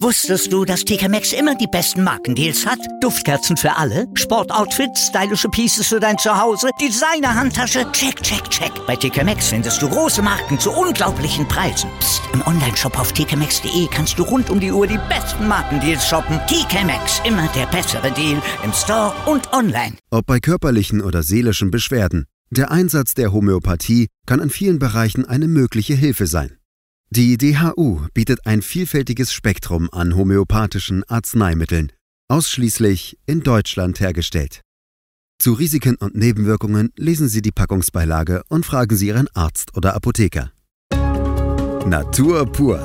Wusstest du, dass TK Maxx immer die besten Markendeals hat? Duftkerzen für alle, Sportoutfits, stylische Pieces für dein Zuhause, Designer-Handtasche, check, check, check. Bei TK Maxx findest du große Marken zu unglaublichen Preisen. Psst. im Onlineshop auf tkmaxx.de kannst du rund um die Uhr die besten Markendeals shoppen. TK Maxx, immer der bessere Deal im Store und online. Ob bei körperlichen oder seelischen Beschwerden, der Einsatz der Homöopathie kann in vielen Bereichen eine mögliche Hilfe sein. Die DHU bietet ein vielfältiges Spektrum an homöopathischen Arzneimitteln, ausschließlich in Deutschland hergestellt. Zu Risiken und Nebenwirkungen lesen Sie die Packungsbeilage und fragen Sie Ihren Arzt oder Apotheker. Natur pur.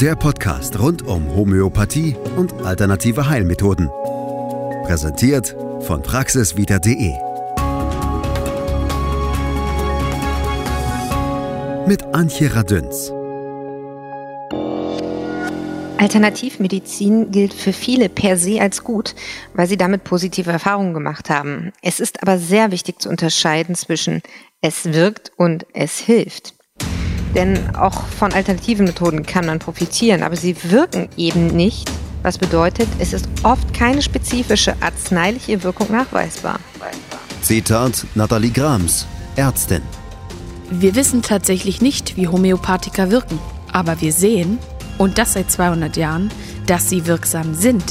Der Podcast rund um Homöopathie und alternative Heilmethoden. Präsentiert von praxisvita.de. mit Antje Radüns. Alternativmedizin gilt für viele per se als gut, weil sie damit positive Erfahrungen gemacht haben. Es ist aber sehr wichtig zu unterscheiden zwischen es wirkt und es hilft. Denn auch von alternativen Methoden kann man profitieren, aber sie wirken eben nicht, was bedeutet, es ist oft keine spezifische arzneiliche Wirkung nachweisbar. Zitat Nathalie Grams, Ärztin. Wir wissen tatsächlich nicht, wie Homöopathika wirken, aber wir sehen, und das seit 200 Jahren, dass sie wirksam sind.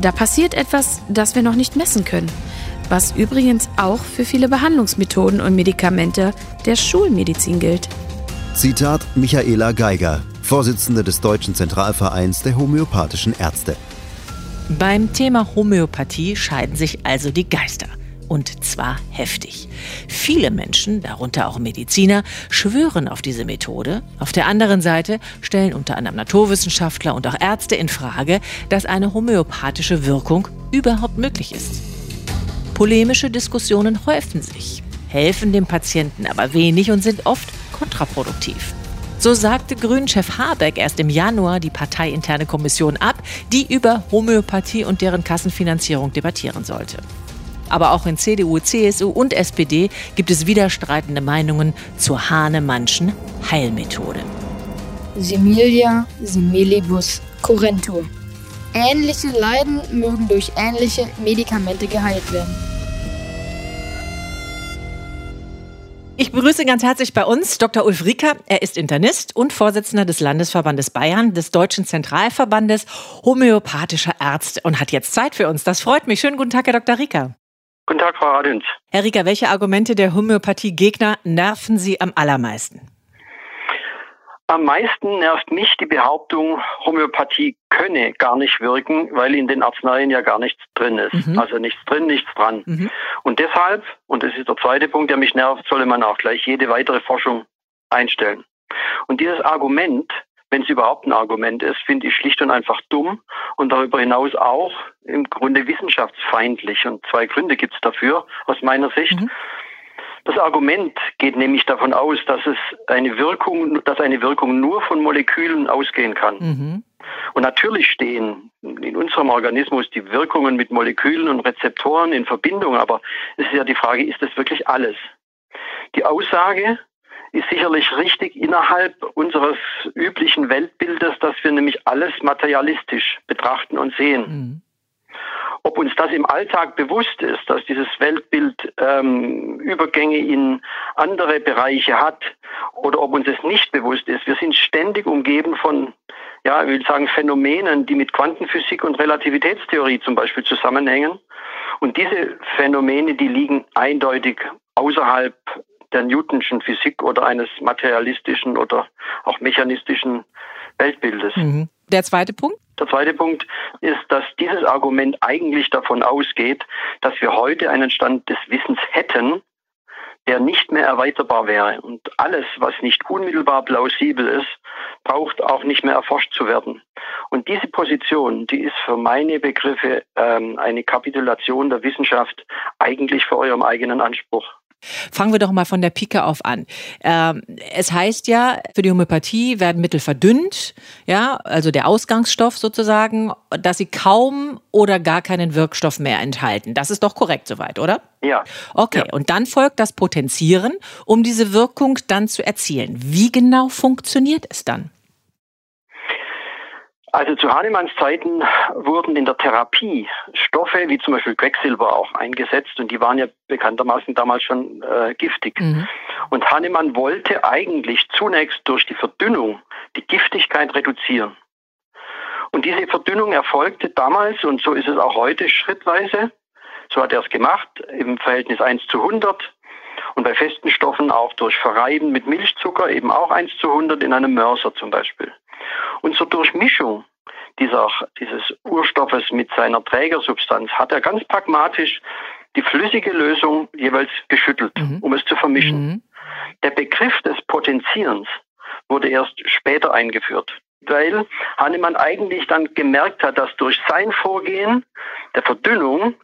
Da passiert etwas, das wir noch nicht messen können, was übrigens auch für viele Behandlungsmethoden und Medikamente der Schulmedizin gilt. Zitat Michaela Geiger, Vorsitzende des Deutschen Zentralvereins der homöopathischen Ärzte. Beim Thema Homöopathie scheiden sich also die Geister. Und zwar heftig. Viele Menschen, darunter auch Mediziner, schwören auf diese Methode. Auf der anderen Seite stellen unter anderem Naturwissenschaftler und auch Ärzte in Frage, dass eine homöopathische Wirkung überhaupt möglich ist. Polemische Diskussionen häufen sich, helfen dem Patienten aber wenig und sind oft kontraproduktiv. So sagte Grünchef Habeck erst im Januar die parteiinterne Kommission ab, die über Homöopathie und deren Kassenfinanzierung debattieren sollte. Aber auch in CDU, CSU und SPD gibt es widerstreitende Meinungen zur Hahnemannschen Heilmethode. Similia similibus currentur. Ähnliche Leiden mögen durch ähnliche Medikamente geheilt werden. Ich begrüße ganz herzlich bei uns Dr. Ulf Rieker. Er ist Internist und Vorsitzender des Landesverbandes Bayern, des Deutschen Zentralverbandes homöopathischer Ärzte und hat jetzt Zeit für uns. Das freut mich. Schönen guten Tag, Herr Dr. Rieker. Guten Tag, Frau Radins. Herr Rieker, welche Argumente der Homöopathie-Gegner nerven Sie am allermeisten? Am meisten nervt mich die Behauptung, Homöopathie könne gar nicht wirken, weil in den Arzneien ja gar nichts drin ist. Mhm. Also nichts drin, nichts dran. Mhm. Und deshalb, und das ist der zweite Punkt, der mich nervt, solle man auch gleich jede weitere Forschung einstellen. Und dieses Argument wenn es überhaupt ein Argument ist, finde ich schlicht und einfach dumm und darüber hinaus auch im Grunde wissenschaftsfeindlich. Und zwei Gründe gibt es dafür aus meiner Sicht. Mhm. Das Argument geht nämlich davon aus, dass es eine Wirkung, dass eine Wirkung nur von Molekülen ausgehen kann. Mhm. Und natürlich stehen in unserem Organismus die Wirkungen mit Molekülen und Rezeptoren in Verbindung, aber es ist ja die Frage, ist das wirklich alles? Die Aussage, ist sicherlich richtig innerhalb unseres üblichen Weltbildes, dass wir nämlich alles materialistisch betrachten und sehen. Mhm. Ob uns das im Alltag bewusst ist, dass dieses Weltbild ähm, Übergänge in andere Bereiche hat, oder ob uns es nicht bewusst ist. Wir sind ständig umgeben von, ja, ich will sagen, Phänomenen, die mit Quantenphysik und Relativitätstheorie zum Beispiel zusammenhängen. Und diese Phänomene, die liegen eindeutig außerhalb der Newtonschen Physik oder eines materialistischen oder auch mechanistischen Weltbildes. Mhm. Der zweite Punkt? Der zweite Punkt ist, dass dieses Argument eigentlich davon ausgeht, dass wir heute einen Stand des Wissens hätten, der nicht mehr erweiterbar wäre. Und alles, was nicht unmittelbar plausibel ist, braucht auch nicht mehr erforscht zu werden. Und diese Position, die ist für meine Begriffe ähm, eine Kapitulation der Wissenschaft eigentlich vor eurem eigenen Anspruch. Fangen wir doch mal von der Pike auf an. Ähm, es heißt ja, für die Homöopathie werden Mittel verdünnt, ja, also der Ausgangsstoff sozusagen, dass sie kaum oder gar keinen Wirkstoff mehr enthalten. Das ist doch korrekt soweit, oder? Ja. Okay, ja. und dann folgt das Potenzieren, um diese Wirkung dann zu erzielen. Wie genau funktioniert es dann? Also zu Hahnemanns Zeiten wurden in der Therapie Stoffe wie zum Beispiel Quecksilber auch eingesetzt und die waren ja bekanntermaßen damals schon äh, giftig. Mhm. Und Hahnemann wollte eigentlich zunächst durch die Verdünnung die Giftigkeit reduzieren. Und diese Verdünnung erfolgte damals, und so ist es auch heute schrittweise, so hat er es gemacht, im Verhältnis 1 zu 100 und bei festen Stoffen auch durch Verreiben mit Milchzucker, eben auch 1 zu 100 in einem Mörser zum Beispiel. Und zur Durchmischung dieser, dieses Urstoffes mit seiner Trägersubstanz hat er ganz pragmatisch die flüssige Lösung jeweils geschüttelt, mhm. um es zu vermischen. Mhm. Der Begriff des Potenzierens wurde erst später eingeführt, weil Hahnemann eigentlich dann gemerkt hat, dass durch sein Vorgehen der Verdünnung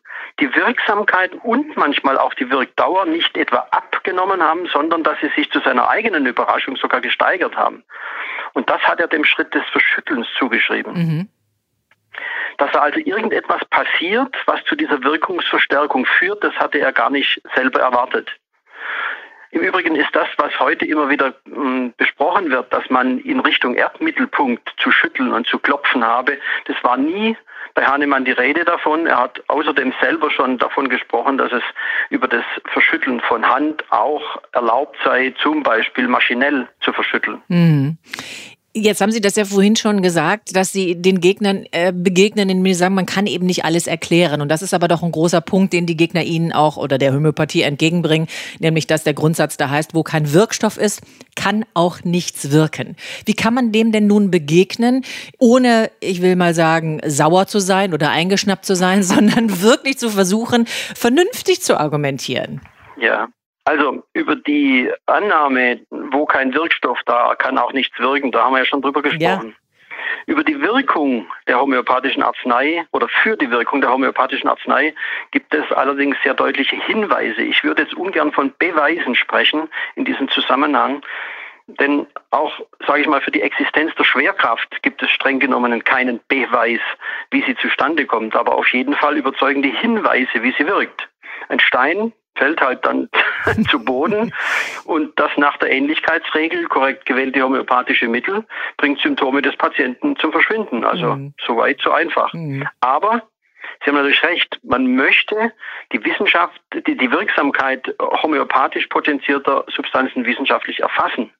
die Wirksamkeit und manchmal auch die Wirkdauer nicht etwa abgenommen haben, sondern dass sie sich zu seiner eigenen Überraschung sogar gesteigert haben. Und das hat er dem Schritt des Verschüttelns zugeschrieben. Mhm. Dass da also irgendetwas passiert, was zu dieser Wirkungsverstärkung führt, das hatte er gar nicht selber erwartet. Im Übrigen ist das, was heute immer wieder äh, besprochen wird, dass man in Richtung Erdmittelpunkt zu schütteln und zu klopfen habe, das war nie bei Hahnemann die Rede davon. Er hat außerdem selber schon davon gesprochen, dass es über das Verschütteln von Hand auch erlaubt sei, zum Beispiel maschinell zu verschütteln. Mhm. Jetzt haben Sie das ja vorhin schon gesagt, dass Sie den Gegnern äh, begegnen, in mir sagen, man kann eben nicht alles erklären. Und das ist aber doch ein großer Punkt, den die Gegner Ihnen auch oder der Homöopathie entgegenbringen, nämlich dass der Grundsatz da heißt, wo kein Wirkstoff ist, kann auch nichts wirken. Wie kann man dem denn nun begegnen, ohne, ich will mal sagen, sauer zu sein oder eingeschnappt zu sein, sondern wirklich zu versuchen, vernünftig zu argumentieren? Ja, also über die Annahme, kein Wirkstoff da, kann auch nichts wirken, da haben wir ja schon drüber gesprochen. Ja. Über die Wirkung der homöopathischen Arznei oder für die Wirkung der homöopathischen Arznei gibt es allerdings sehr deutliche Hinweise. Ich würde jetzt ungern von Beweisen sprechen in diesem Zusammenhang. Denn auch, sage ich mal, für die Existenz der Schwerkraft gibt es streng genommen keinen Beweis, wie sie zustande kommt, aber auf jeden Fall überzeugende Hinweise, wie sie wirkt. Ein Stein fällt halt dann zu Boden und das nach der Ähnlichkeitsregel, korrekt gewählte homöopathische Mittel, bringt Symptome des Patienten zum Verschwinden. Also mhm. so weit, so einfach. Mhm. Aber Sie haben natürlich recht, man möchte die Wissenschaft, die, die Wirksamkeit homöopathisch potenzierter Substanzen wissenschaftlich erfassen.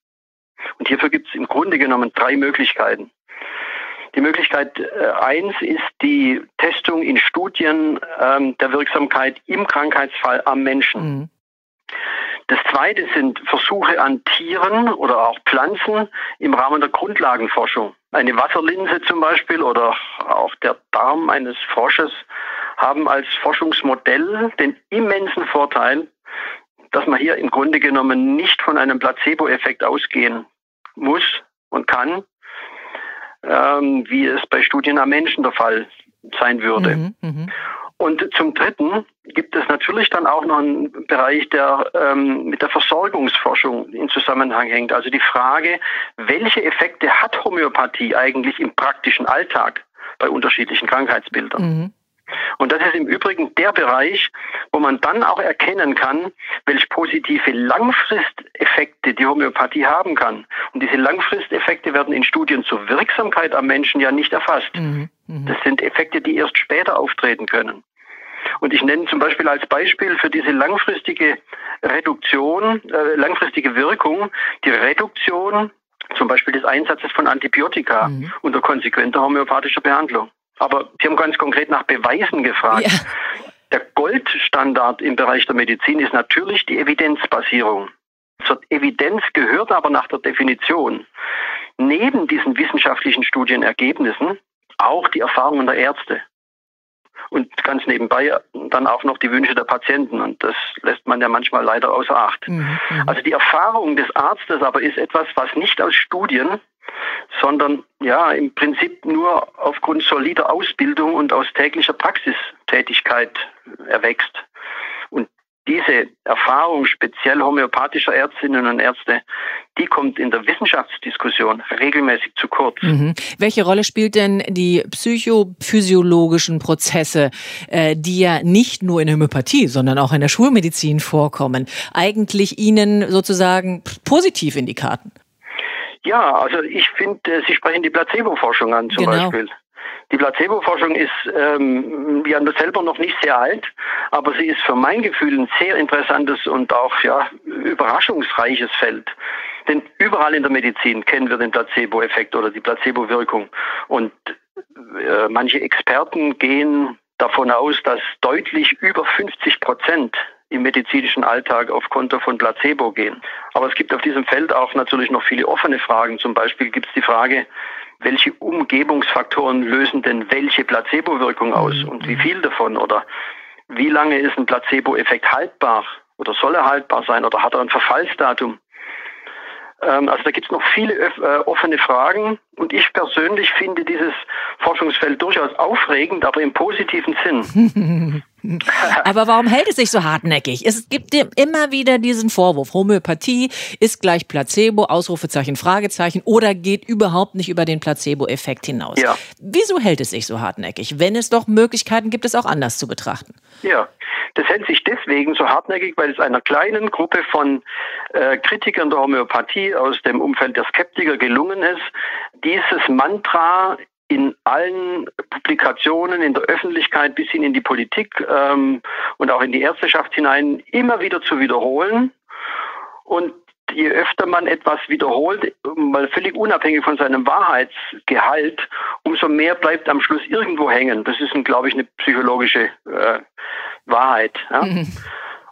Und hierfür gibt es im Grunde genommen drei Möglichkeiten. Die Möglichkeit äh, eins ist die Testung in Studien ähm, der Wirksamkeit im Krankheitsfall am Menschen. Mhm. Das zweite sind Versuche an Tieren oder auch Pflanzen im Rahmen der Grundlagenforschung. Eine Wasserlinse zum Beispiel oder auch der Darm eines Frosches haben als Forschungsmodell den immensen Vorteil, dass man hier im Grunde genommen nicht von einem Placebo-Effekt ausgehen muss und kann, ähm, wie es bei Studien am Menschen der Fall sein würde. Mhm, mh. Und zum Dritten gibt es natürlich dann auch noch einen Bereich, der ähm, mit der Versorgungsforschung in Zusammenhang hängt. Also die Frage, welche Effekte hat Homöopathie eigentlich im praktischen Alltag bei unterschiedlichen Krankheitsbildern? Mhm. Und das ist im Übrigen der Bereich, wo man dann auch erkennen kann, welche positive Langfristeffekte die Homöopathie haben kann. Und diese Langfristeffekte werden in Studien zur Wirksamkeit am Menschen ja nicht erfasst. Mhm. Mhm. Das sind Effekte, die erst später auftreten können. Und ich nenne zum Beispiel als Beispiel für diese langfristige Reduktion, äh, langfristige Wirkung, die Reduktion zum Beispiel des Einsatzes von Antibiotika mhm. unter konsequenter homöopathischer Behandlung. Aber Sie haben ganz konkret nach Beweisen gefragt. Ja. Der Goldstandard im Bereich der Medizin ist natürlich die Evidenzbasierung. Zur Evidenz gehört aber nach der Definition neben diesen wissenschaftlichen Studienergebnissen auch die Erfahrungen der Ärzte. Und ganz nebenbei dann auch noch die Wünsche der Patienten. Und das lässt man ja manchmal leider außer Acht. Mhm. mhm. Also die Erfahrung des Arztes aber ist etwas, was nicht aus Studien, sondern ja im Prinzip nur aufgrund solider Ausbildung und aus täglicher Praxistätigkeit erwächst. Und diese Erfahrung speziell homöopathischer Ärztinnen und Ärzte, die kommt in der Wissenschaftsdiskussion regelmäßig zu kurz. Mhm. Welche Rolle spielt denn die psychophysiologischen Prozesse, äh, die ja nicht nur in Homöopathie, sondern auch in der Schulmedizin vorkommen, eigentlich Ihnen sozusagen positiv in die Karten? Ja, also ich finde, äh, Sie sprechen die Placebo-Forschung an zum genau. Beispiel. Die Placebo-Forschung ist ähm, ja selber noch nicht sehr alt, aber sie ist für mein Gefühl ein sehr interessantes und auch ja, überraschungsreiches Feld. Denn überall in der Medizin kennen wir den Placebo-Effekt oder die Placebo-Wirkung. Und äh, manche Experten gehen davon aus, dass deutlich über 50 Prozent im medizinischen Alltag auf Konto von Placebo gehen. Aber es gibt auf diesem Feld auch natürlich noch viele offene Fragen. Zum Beispiel gibt es die Frage, welche Umgebungsfaktoren lösen denn welche Placebo-Wirkung aus mhm. und wie viel davon oder wie lange ist ein Placebo-Effekt haltbar oder soll er haltbar sein oder hat er ein Verfallsdatum? Ähm, also da gibt es noch viele äh, offene Fragen und ich persönlich finde dieses Forschungsfeld durchaus aufregend, aber im positiven Sinn. aber warum hält es sich so hartnäckig? Es gibt immer wieder diesen Vorwurf, Homöopathie ist gleich Placebo, Ausrufezeichen, Fragezeichen oder geht überhaupt nicht über den Placebo-Effekt hinaus. Ja. Wieso hält es sich so hartnäckig, wenn es doch Möglichkeiten gibt, es auch anders zu betrachten? Ja, das hält sich deswegen so hartnäckig, weil es einer kleinen Gruppe von äh, Kritikern der Homöopathie aus dem Umfeld der Skeptiker gelungen ist, dieses Mantra in allen Publikationen, in der Öffentlichkeit bis hin in die Politik ähm, und auch in die Ärzteschaft hinein immer wieder zu wiederholen. Und je öfter man etwas wiederholt, mal völlig unabhängig von seinem Wahrheitsgehalt, umso mehr bleibt am Schluss irgendwo hängen. Das ist, glaube ich, eine psychologische äh, Wahrheit. Ja? Mhm.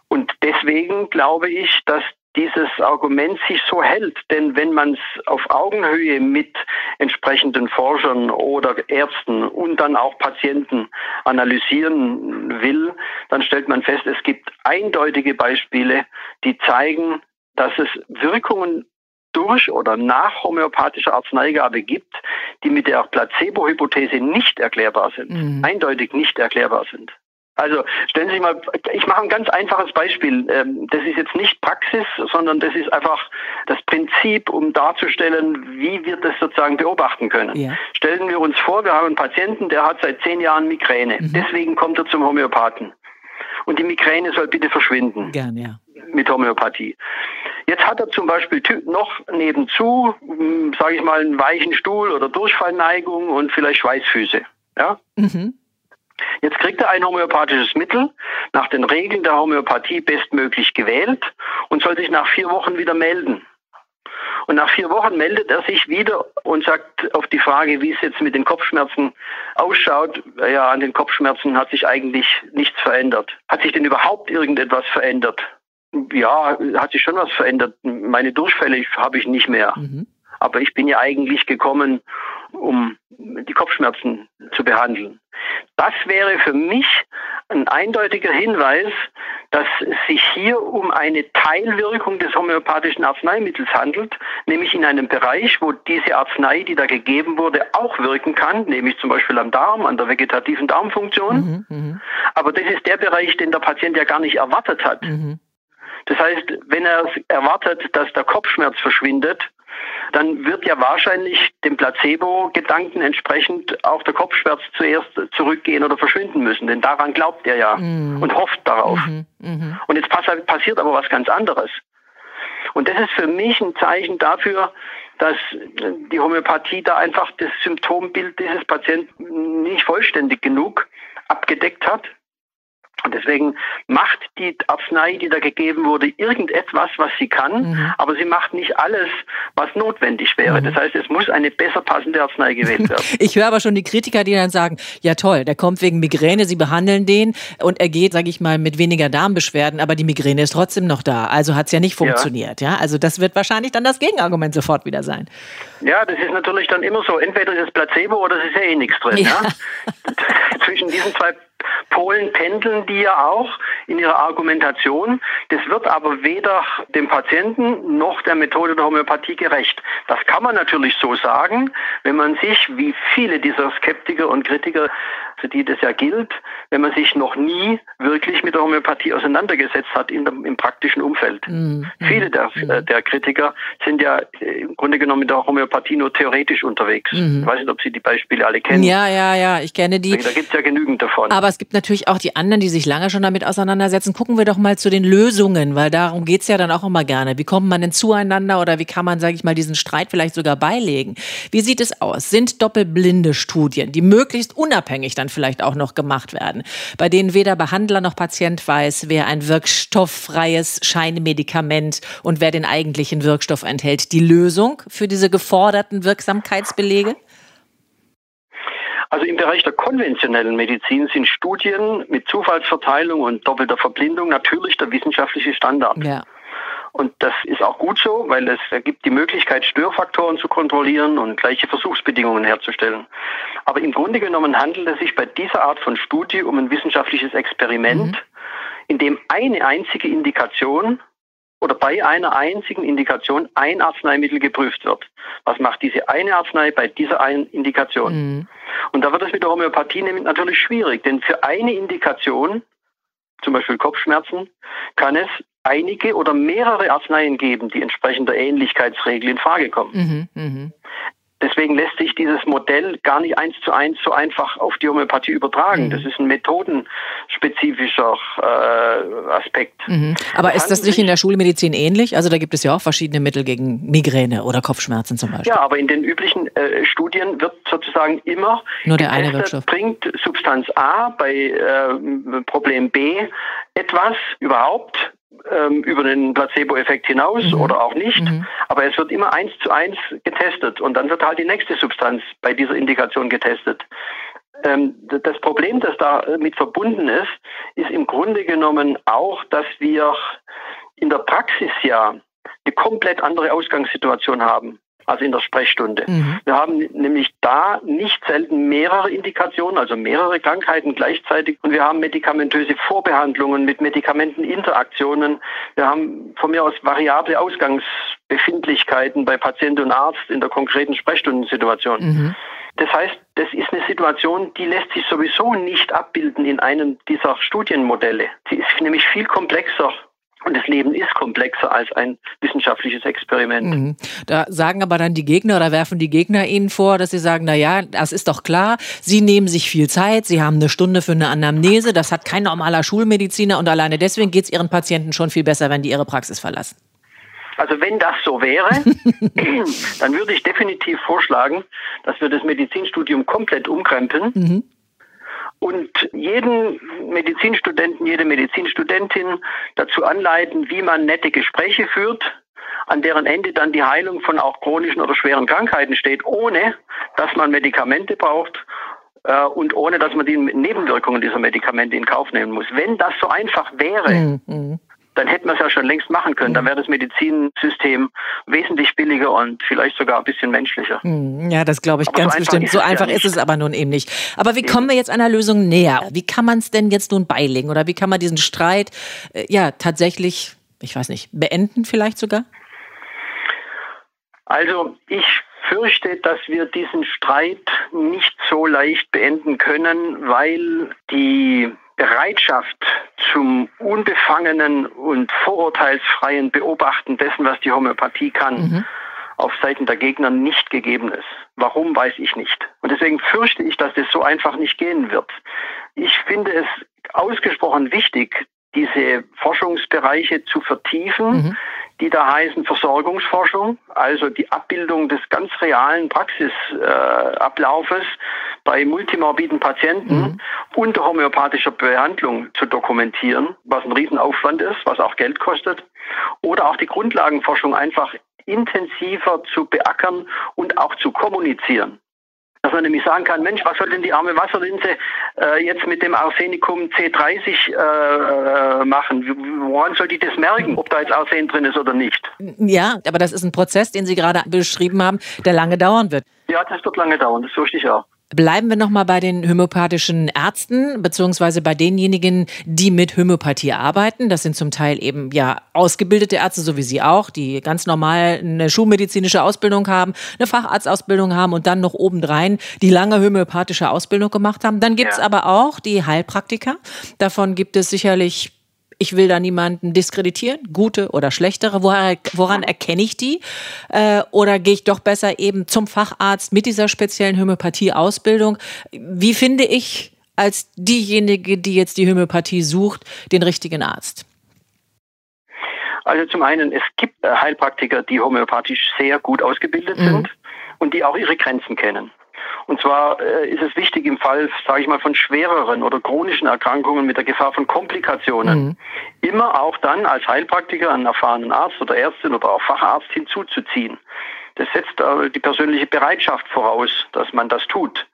Und deswegen glaube ich, dass dieses Argument sich so hält. Denn wenn man es auf Augenhöhe mit entsprechenden Forschern oder Ärzten und dann auch Patienten analysieren will, dann stellt man fest, es gibt eindeutige Beispiele, die zeigen, dass es Wirkungen durch oder nach homöopathischer Arzneigabe gibt, die mit der Placebo-Hypothese nicht erklärbar sind, mhm. eindeutig nicht erklärbar sind. Also stellen Sie sich mal, ich mache ein ganz einfaches Beispiel. Ähm, das ist jetzt nicht Praxis, sondern das ist einfach das Prinzip, um darzustellen, wie wir das sozusagen beobachten können. Ja. Stellen wir uns vor, wir haben einen Patienten, der hat seit zehn Jahren Migräne. Mhm. Deswegen kommt er zum Homöopathen. Und die Migräne soll bitte verschwinden. Gern, ja. Mit Homöopathie. Jetzt hat er zum Beispiel noch nebenzu, hm, sage ich mal, einen weichen Stuhl oder Durchfallneigung und vielleicht Schweißfüße. Ja? Mhm. Jetzt kriegt er ein homöopathisches Mittel nach den Regeln der Homöopathie bestmöglich gewählt und soll sich nach vier Wochen wieder melden. Und nach vier Wochen meldet er sich wieder und sagt auf die Frage, wie es jetzt mit den Kopfschmerzen ausschaut, ja, an den Kopfschmerzen hat sich eigentlich nichts verändert. Hat sich denn überhaupt irgendetwas verändert? Ja, hat sich schon was verändert. Meine Durchfälle habe ich nicht mehr. Mhm. Aber ich bin ja eigentlich gekommen, um die Kopfschmerzen zu behandeln. Das wäre für mich ein eindeutiger Hinweis, dass es sich hier um eine Teilwirkung des homöopathischen Arzneimittels handelt, nämlich in einem Bereich, wo diese Arznei, die da gegeben wurde, auch wirken kann, nämlich zum Beispiel am Darm, an der vegetativen Darmfunktion. Mhm, mh. Aber das ist der Bereich, den der Patient ja gar nicht erwartet hat. Mhm. Das heißt, wenn er erwartet, dass der Kopfschmerz verschwindet, dann wird ja wahrscheinlich dem Placebo-Gedanken entsprechend auch der Kopfschmerz zuerst zurückgehen oder verschwinden müssen. Denn daran glaubt er ja mhm. und hofft darauf. Mhm. Mhm. Und jetzt passiert aber was ganz anderes. Und das ist für mich ein Zeichen dafür, dass die Homöopathie da einfach das Symptombild dieses Patienten nicht vollständig genug abgedeckt hat. Und deswegen macht die Arznei, die da gegeben wurde, irgendetwas, was sie kann, mhm. aber sie macht nicht alles, was notwendig wäre. Mhm. Das heißt, es muss eine besser passende Arznei gewählt werden. Ich höre aber schon die Kritiker, die dann sagen, ja toll, der kommt wegen Migräne, sie behandeln den und er geht, sage ich mal, mit weniger Darmbeschwerden, aber die Migräne ist trotzdem noch da. Also hat es ja nicht funktioniert. Ja. ja. Also das wird wahrscheinlich dann das Gegenargument sofort wieder sein. Ja, das ist natürlich dann immer so. Entweder ist es Placebo oder es ist ja eh nichts drin. Ja. ja? Zwischen diesen zwei Polen pendeln die ja auch in ihrer Argumentation. Das wird aber weder dem Patienten noch der Methode der Homöopathie gerecht. Das kann man natürlich so sagen, wenn man sich, wie viele dieser Skeptiker und Kritiker, für die das ja gilt, wenn man sich noch nie wirklich mit der Homöopathie auseinandergesetzt hat in dem, im praktischen Umfeld. Mhm. Viele der, mhm. der, Kritiker sind ja äh, im Grunde genommen mit der Homöopathie nur theoretisch unterwegs. Mhm. Ich weiß nicht, ob Sie die Beispiele alle kennen. Ja, ja, ja, ich kenne die. Da gibt es ja genügend davon. Aber es gibt natürlich auch die anderen, die sich lange schon damit auseinandersetzen. Gucken wir doch mal zu den Lösungen, weil darum geht's ja dann auch immer gerne. Wie kommt man denn zueinander oder wie kann man, sage ich mal, diesen Streit vielleicht sogar beilegen? Wie sieht es aus? Sind doppelblinde Studien, die möglichst unabhängig dann vielleicht auch noch gemacht werden, bei denen weder Behandler noch Patient weiß, wer ein wirkstofffreies Scheinmedikament und wer den eigentlichen Wirkstoff enthält, die Lösung für diese geforderten Wirksamkeitsbelege? Also im Bereich der konventionellen Medizin sind Studien mit Zufallsverteilung und doppelter Verblindung natürlich der wissenschaftliche Standard. Ja. Und das ist auch gut so, weil es ergibt die Möglichkeit, Störfaktoren zu kontrollieren und gleiche Versuchsbedingungen herzustellen. Aber im Grunde genommen handelt es sich bei dieser Art von Studie um ein wissenschaftliches Experiment, mhm. in dem eine einzige Indikation oder bei einer einzigen Indikation ein Arzneimittel geprüft wird. Was macht diese eine Arznei bei dieser einen Indikation? Mhm. Und da wird es mit der Homöopathie nämlich natürlich schwierig, denn für eine Indikation, zum Beispiel Kopfschmerzen, kann es einige oder mehrere Arzneien geben, die entsprechend der Ähnlichkeitsregel in Frage kommen. Mhm, mh. Deswegen lässt sich dieses Modell gar nicht eins zu eins so einfach auf die Homöopathie übertragen. Mhm. Das ist ein methodenspezifischer äh, Aspekt. Mhm. Aber ist das nicht in der Schulmedizin ähnlich? Also da gibt es ja auch verschiedene Mittel gegen Migräne oder Kopfschmerzen zum Beispiel. Ja, aber in den üblichen äh, Studien wird sozusagen immer nur der eine Wirkstoff. Bringt Substanz A bei äh, Problem B etwas überhaupt ähm, über den Placebo-Effekt hinaus mhm. oder auch nicht. Mhm. Aber es wird immer eins zu eins getestet und dann wird halt die nächste Substanz bei dieser Indikation getestet. Ähm, das Problem, das damit verbunden ist, ist im Grunde genommen auch, dass wir in der Praxis ja eine komplett andere Ausgangssituation haben also in der Sprechstunde. Mhm. Wir haben nämlich da nicht selten mehrere Indikationen, also mehrere Krankheiten gleichzeitig und wir haben medikamentöse Vorbehandlungen mit Medikamenteninteraktionen. Wir haben von mir aus variable Ausgangsbefindlichkeiten bei Patient und Arzt in der konkreten Sprechstundensituation. Mhm. Das heißt, das ist eine Situation, die lässt sich sowieso nicht abbilden in einem dieser Studienmodelle. Sie ist nämlich viel komplexer und das Leben ist komplexer als ein wissenschaftliches Experiment. Mhm. Da sagen aber dann die Gegner oder werfen die Gegner Ihnen vor, dass sie sagen, na ja, das ist doch klar, Sie nehmen sich viel Zeit, Sie haben eine Stunde für eine Anamnese, das hat kein normaler Schulmediziner und alleine deswegen geht es Ihren Patienten schon viel besser, wenn die ihre Praxis verlassen. Also wenn das so wäre, dann würde ich definitiv vorschlagen, dass wir das Medizinstudium komplett umkrempeln. Mhm und jeden Medizinstudenten, jede Medizinstudentin dazu anleiten, wie man nette Gespräche führt, an deren Ende dann die Heilung von auch chronischen oder schweren Krankheiten steht, ohne dass man Medikamente braucht äh, und ohne dass man die Nebenwirkungen dieser Medikamente in Kauf nehmen muss. Wenn das so einfach wäre, mhm dann hätten wir es ja schon längst machen können. Dann wäre das Medizinsystem wesentlich billiger und vielleicht sogar ein bisschen menschlicher. Hm, ja, das glaube ich aber ganz so bestimmt. So einfach ja ist es aber nun eben nicht. Aber wie kommen wir jetzt einer Lösung näher? Wie kann man es denn jetzt nun beilegen? Oder wie kann man diesen Streit äh, ja tatsächlich, ich weiß nicht, beenden vielleicht sogar? Also ich fürchte, dass wir diesen Streit nicht so leicht beenden können, weil die Bereitschaft zum unbefangenen und vorurteilsfreien Beobachten dessen, was die Homöopathie kann, mhm. auf Seiten der Gegner nicht gegeben ist. Warum, weiß ich nicht. Und deswegen fürchte ich, dass das so einfach nicht gehen wird. Ich finde es ausgesprochen wichtig, diese Forschungsbereiche zu vertiefen, mhm. Die da heißen Versorgungsforschung, also die Abbildung des ganz realen Praxisablaufes äh, bei multimorbiden Patienten mhm. unter homöopathischer Behandlung zu dokumentieren, was ein Riesenaufwand ist, was auch Geld kostet, oder auch die Grundlagenforschung einfach intensiver zu beackern und auch zu kommunizieren. Dass man nämlich sagen kann, Mensch, was soll denn die arme Wasserlinse äh, jetzt mit dem Arsenikum C30 äh, äh, machen? Woran soll die das merken, ob da jetzt Arsen drin ist oder nicht? Ja, aber das ist ein Prozess, den Sie gerade beschrieben haben, der lange dauern wird. Ja, das wird lange dauern, das fürchte ich auch. Bleiben wir nochmal bei den homöopathischen Ärzten, beziehungsweise bei denjenigen, die mit Homöopathie arbeiten. Das sind zum Teil eben ja ausgebildete Ärzte, so wie Sie auch, die ganz normal eine schulmedizinische Ausbildung haben, eine Facharztausbildung haben und dann noch obendrein die lange homöopathische Ausbildung gemacht haben. Dann gibt's ja. aber auch die Heilpraktiker. Davon gibt es sicherlich ich will da niemanden diskreditieren, gute oder schlechtere. Woran, woran erkenne ich die? Äh, oder gehe ich doch besser eben zum Facharzt mit dieser speziellen Homöopathie-Ausbildung? Wie finde ich als diejenige, die jetzt die Homöopathie sucht, den richtigen Arzt? Also zum einen, es gibt äh, Heilpraktiker, die homöopathisch sehr gut ausgebildet mhm. sind und die auch ihre Grenzen kennen. Und zwar äh, ist es wichtig im Fall, sage ich mal, von schwereren oder chronischen Erkrankungen mit der Gefahr von Komplikationen, mhm. immer auch dann als Heilpraktiker einen erfahrenen Arzt oder Ärztin oder auch Facharzt hinzuzuziehen. Das setzt äh, die persönliche Bereitschaft voraus, dass man das tut.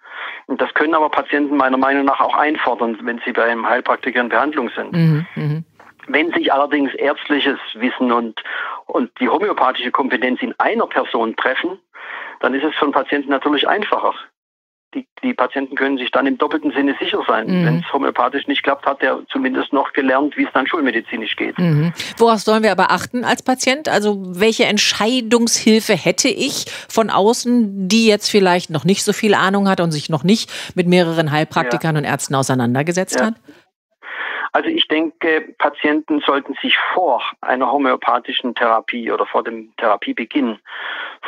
Und das können aber Patienten meiner Meinung nach auch einfordern, wenn sie bei einem Heilpraktiker in Behandlung sind. Mhm. mhm. Wenn sich allerdings ärztliches Wissen und, und die homöopathische Kompetenz in einer Person treffen, dann ist es für den Patienten natürlich einfacher. Die, die Patienten können sich dann im doppelten Sinne sicher sein. Mhm. Wenn es homöopathisch nicht klappt, hat er zumindest noch gelernt, wie es dann schulmedizinisch geht. Mhm. Worauf sollen wir aber achten als Patient? Also welche Entscheidungshilfe hätte ich von außen, die jetzt vielleicht noch nicht so viel Ahnung hat und sich noch nicht mit mehreren Heilpraktikern ja. und Ärzten auseinandergesetzt ja. hat? Also ich denke, Patienten sollten sich vor einer homöopathischen Therapie oder vor dem Therapiebeginn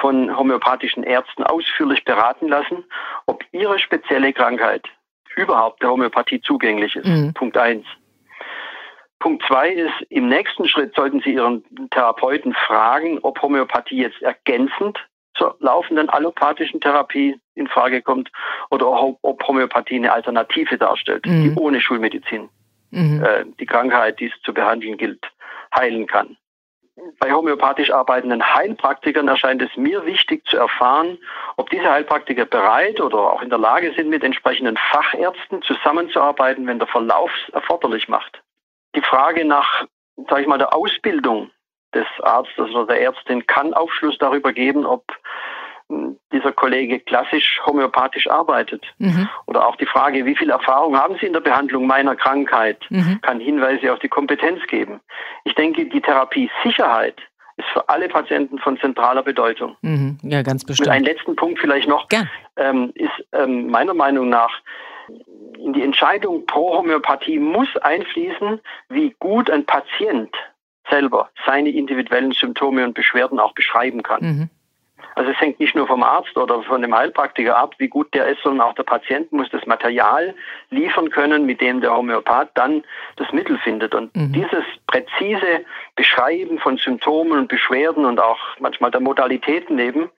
von homöopathischen Ärzten ausführlich beraten lassen, ob ihre spezielle Krankheit überhaupt der Homöopathie zugänglich ist. Mhm. Punkt eins. Punkt zwei ist, im nächsten Schritt sollten Sie Ihren Therapeuten fragen, ob Homöopathie jetzt ergänzend zur laufenden allopathischen Therapie in Frage kommt oder ob Homöopathie eine Alternative darstellt, mhm. die ohne Schulmedizin mhm. äh, die Krankheit, die es zu behandeln gilt, heilen kann. Bei homöopathisch arbeitenden Heilpraktikern erscheint es mir wichtig zu erfahren, ob diese Heilpraktiker bereit oder auch in der Lage sind, mit entsprechenden Fachärzten zusammenzuarbeiten, wenn der Verlauf erforderlich macht. Die Frage nach, sage ich mal, der Ausbildung des Arztes oder der Ärztin kann Aufschluss darüber geben, ob dieser Kollege klassisch homöopathisch arbeitet. Mhm. Oder auch die Frage, wie viel Erfahrung haben Sie in der Behandlung meiner Krankheit, mhm. kann Hinweise auf die Kompetenz geben. Ich denke, die Therapiesicherheit ist für alle Patienten von zentraler Bedeutung. Mhm. Ja, ganz bestimmt. Mit einem letzten Punkt vielleicht noch, ähm, ist ähm, meiner Meinung nach in die Entscheidung pro Homöopathie muss einfließen, wie gut ein Patient selber seine individuellen Symptome und Beschwerden auch beschreiben kann. Also es hängt nicht nur vom Arzt oder von dem Heilpraktiker ab, wie gut der ist, sondern auch der Patient muss das Material liefern können, mit dem der Homöopath dann das Mittel findet. Und mhm. dieses präzise Beschreiben von Symptomen und Beschwerden und auch manchmal der Modalitäten eben,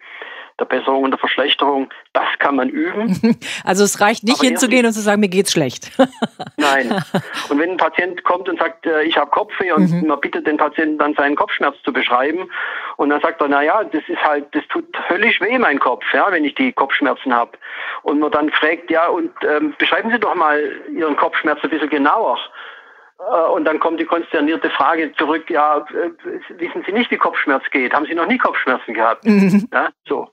der Besserung und der Verschlechterung, das kann man üben. Also es reicht nicht Aber hinzugehen und zu sagen, mir geht's schlecht. Nein. Und wenn ein Patient kommt und sagt, äh, ich habe Kopfweh und mhm. man bittet den Patienten dann seinen Kopfschmerz zu beschreiben und dann sagt er, na ja, das ist halt, das tut höllisch weh, mein Kopf, ja, wenn ich die Kopfschmerzen habe. Und man dann fragt, ja, und ähm, beschreiben Sie doch mal Ihren Kopfschmerz ein bisschen genauer. Äh, und dann kommt die konsternierte Frage zurück, ja, äh, wissen Sie nicht, wie Kopfschmerz geht? Haben Sie noch nie Kopfschmerzen gehabt? Mhm. Ja, so.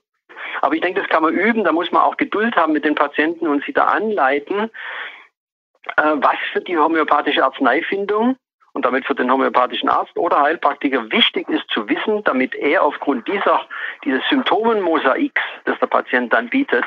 Aber ich denke, das kann man üben. Da muss man auch Geduld haben mit den Patienten und sie da anleiten, äh, was für die homöopathische Arzneifindung und damit für den homöopathischen Arzt oder Heilpraktiker wichtig ist zu wissen, damit er aufgrund dieser, dieses Symptomenmosaiks, das der Patient dann bietet,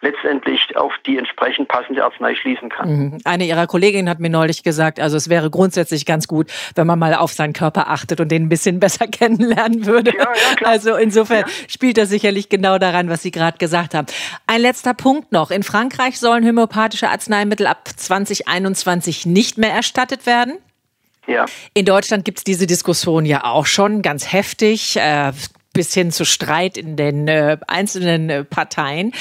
letztendlich auf die entsprechend passende Arznei schließen kann. Mhm. Eine Ihrer Kolleginnen hat mir neulich gesagt, also es wäre grundsätzlich ganz gut, wenn man mal auf seinen Körper achtet und den ein bisschen besser kennenlernen würde. Ja, ja. Also insofern ja. spielt das sicherlich genau daran, was Sie gerade gesagt haben. Ein letzter Punkt noch. In Frankreich sollen homöopathische Arzneimittel ab 2021 nicht mehr erstattet werden. Ja. In Deutschland gibt es diese Diskussion ja auch schon ganz heftig. Äh, bis hin zu Streit in den äh, einzelnen äh, Parteien.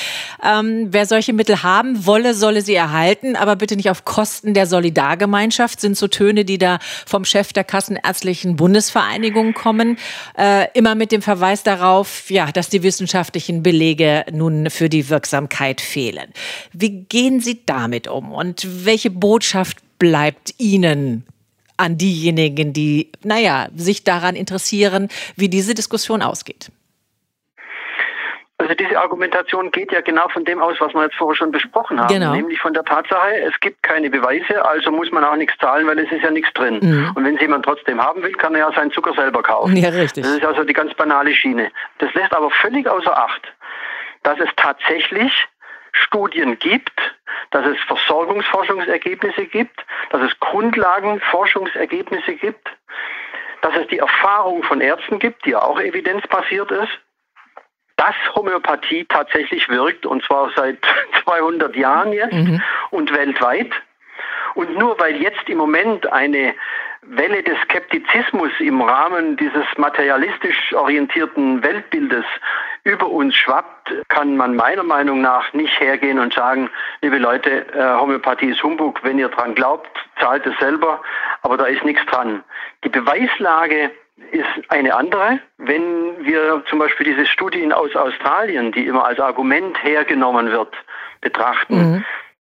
Ähm, wer solche Mittel haben wolle, solle sie erhalten, aber bitte nicht auf Kosten der Solidargemeinschaft, sind so Töne, die da vom Chef der Kassenärztlichen Bundesvereinigung kommen. Äh, immer mit dem Verweis darauf, ja, dass die wissenschaftlichen Belege nun für die Wirksamkeit fehlen. Wie gehen Sie damit um und welche Botschaft bleibt Ihnen an diejenigen, die, naja, sich daran interessieren, wie diese Diskussion ausgeht? Also diese Argumentation geht ja genau von dem aus, was wir jetzt vorher schon besprochen haben, genau. nämlich von der Tatsache, es gibt keine Beweise, also muss man auch nichts zahlen, weil es ist ja nichts drin. Mhm. Und wenn es jemand trotzdem haben will, kann er ja seinen Zucker selber kaufen. Ja, richtig. Das ist also die ganz banale Schiene. Das lässt aber völlig außer Acht, dass es tatsächlich Studien gibt, dass es Versorgungsforschungsergebnisse gibt, dass es Grundlagenforschungsergebnisse gibt, dass es die Erfahrung von Ärzten gibt, die ja auch evidenzbasiert ist, dass Homöopathie tatsächlich wirkt und zwar seit 200 Jahren jetzt mhm. und weltweit. Und nur weil jetzt im Moment eine Welle des Skeptizismus im Rahmen dieses materialistisch orientierten Weltbildes über uns schwappt, kann man meiner Meinung nach nicht hergehen und sagen, liebe Leute, äh, Homöopathie ist Humbug, wenn ihr dran glaubt, zahlt es selber, aber da ist nichts dran. Die Beweislage ist eine andere. Wenn wir zum Beispiel diese Studien aus Australien, die immer als Argument hergenommen wird, betrachten, mhm.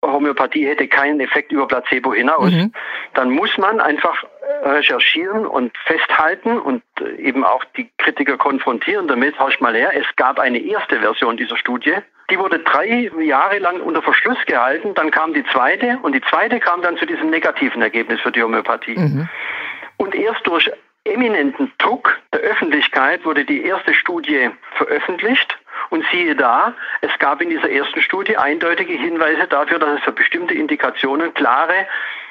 Homöopathie hätte keinen Effekt über Placebo hinaus, mhm. dann muss man einfach recherchieren und festhalten und eben auch die Kritiker konfrontieren damit, horch mal her, es gab eine erste Version dieser Studie, die wurde drei Jahre lang unter Verschluss gehalten, dann kam die zweite und die zweite kam dann zu diesem negativen Ergebnis für die Homöopathie. Mhm. Und erst durch eminenten Druck der Öffentlichkeit wurde die erste Studie veröffentlicht und siehe da, es gab in dieser ersten Studie eindeutige Hinweise dafür, dass es für bestimmte Indikationen klare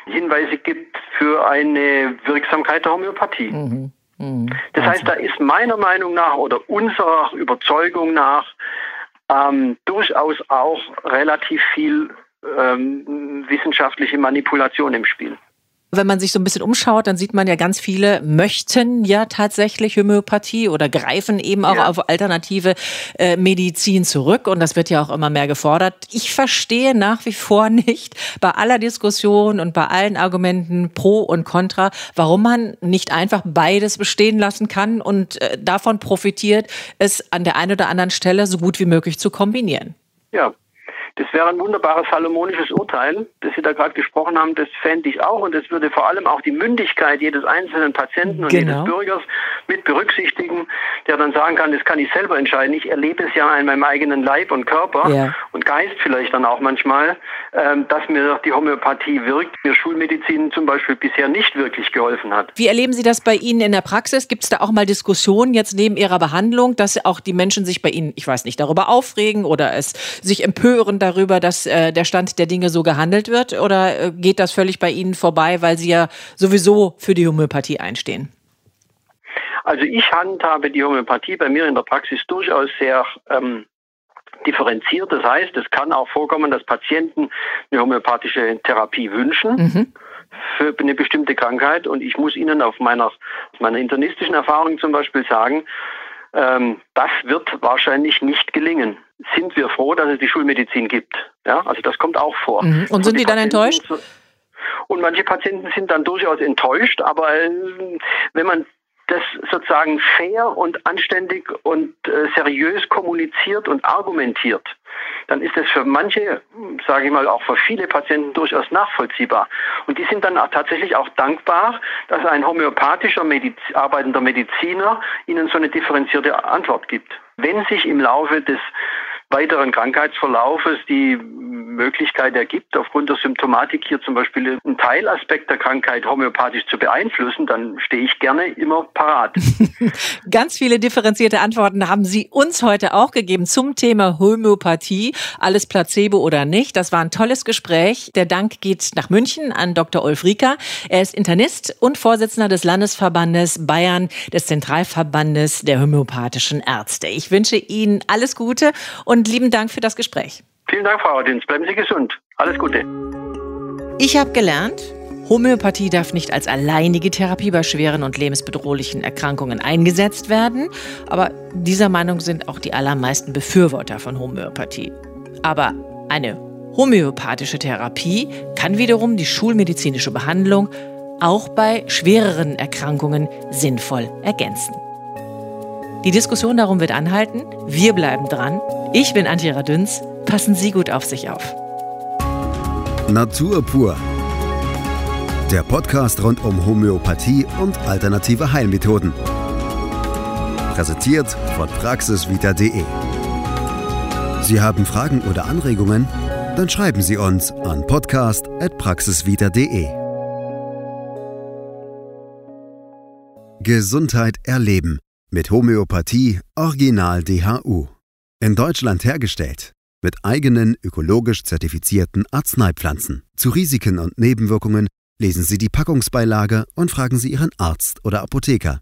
Hinweise gibt für eine Wirksamkeit der Homöopathie. Mhm. Mhm. Das heißt, da ist meiner Meinung nach oder unserer Überzeugung nach ähm, durchaus auch relativ viel ähm, wissenschaftliche Manipulation im Spiel. Wenn man sich so ein bisschen umschaut, dann sieht man ja ganz viele möchten ja tatsächlich Homöopathie oder greifen eben auch ja. auf alternative äh, Medizin zurück. Und das wird ja auch immer mehr gefordert. Ich verstehe nach wie vor nicht bei aller Diskussion und bei allen Argumenten pro und contra, warum man nicht einfach beides bestehen lassen kann und äh, davon profitiert, es an der einen oder anderen Stelle so gut wie möglich zu kombinieren. Ja, das wäre ein wunderbares salomonisches Urteil, das Sie da gerade gesprochen haben. Das fände ich auch und das würde vor allem auch die Mündigkeit jedes einzelnen Patienten und genau. jedes Bürgers mit berücksichtigen, der dann sagen kann, das kann ich selber entscheiden. Ich erlebe es ja in meinem eigenen Leib und Körper ja. und Geist vielleicht dann auch manchmal, ähm, dass mir die Homöopathie wirkt, mir Schulmedizin zum Beispiel bisher nicht wirklich geholfen hat. Wie erleben Sie das bei Ihnen in der Praxis? Gibt es da auch mal Diskussionen jetzt neben Ihrer Behandlung, dass auch die Menschen sich bei Ihnen, ich weiß nicht, darüber aufregen oder es sich empören darüber, dass äh, der Stand der Dinge so gehandelt wird? Oder äh, geht das völlig bei Ihnen vorbei, weil Sie ja sowieso für die Homöopathie einstehen? Also ich handhabe die Homöopathie bei mir in der Praxis durchaus sehr ähm, differenziert. Das heißt, es kann auch vorkommen, dass Patienten eine homöopathische Therapie wünschen. Mhm. für eine bestimmte Krankheit und ich muss Ihnen auf meiner, meiner internistischen Erfahrung zum Beispiel sagen, ähm, das wird wahrscheinlich nicht gelingen. Sind wir froh, dass es die Schulmedizin gibt. Ja, also das kommt auch vor. Mhm. Und sind die, die dann enttäuscht? Und manche Patienten sind dann durchaus enttäuscht, aber äh, wenn man das sozusagen fair und anständig und äh, seriös kommuniziert und argumentiert, dann ist das für manche, sage ich mal, auch für viele Patienten durchaus nachvollziehbar. Und die sind dann auch tatsächlich auch dankbar, dass ein homöopathischer Mediz arbeitender Mediziner ihnen so eine differenzierte Antwort gibt. Wenn sich im Laufe des weiteren Krankheitsverlaufes die Möglichkeit ergibt, aufgrund der Symptomatik hier zum Beispiel einen Teilaspekt der Krankheit homöopathisch zu beeinflussen, dann stehe ich gerne immer parat. Ganz viele differenzierte Antworten haben Sie uns heute auch gegeben zum Thema Homöopathie. Alles Placebo oder nicht. Das war ein tolles Gespräch. Der Dank geht nach München an Dr. Ulf Rieker. Er ist Internist und Vorsitzender des Landesverbandes Bayern, des Zentralverbandes der homöopathischen Ärzte. Ich wünsche Ihnen alles Gute und lieben Dank für das Gespräch. Vielen Dank, Frau Audins. Bleiben Sie gesund. Alles Gute. Ich habe gelernt, Homöopathie darf nicht als alleinige Therapie bei schweren und lebensbedrohlichen Erkrankungen eingesetzt werden, aber dieser Meinung sind auch die allermeisten Befürworter von Homöopathie. Aber eine homöopathische Therapie kann wiederum die schulmedizinische Behandlung auch bei schwereren Erkrankungen sinnvoll ergänzen. Die Diskussion darum wird anhalten. Wir bleiben dran. Ich bin Antje Radüns. Passen Sie gut auf sich auf. Natur pur. Der Podcast rund um Homöopathie und alternative Heilmethoden. Präsentiert von praxisvita.de. Sie haben Fragen oder Anregungen? Dann schreiben Sie uns an podcast.praxisvita.de. Gesundheit erleben mit Homöopathie Original DHU. In Deutschland hergestellt mit eigenen ökologisch zertifizierten Arzneipflanzen. Zu Risiken und Nebenwirkungen lesen Sie die Packungsbeilage und fragen Sie Ihren Arzt oder Apotheker.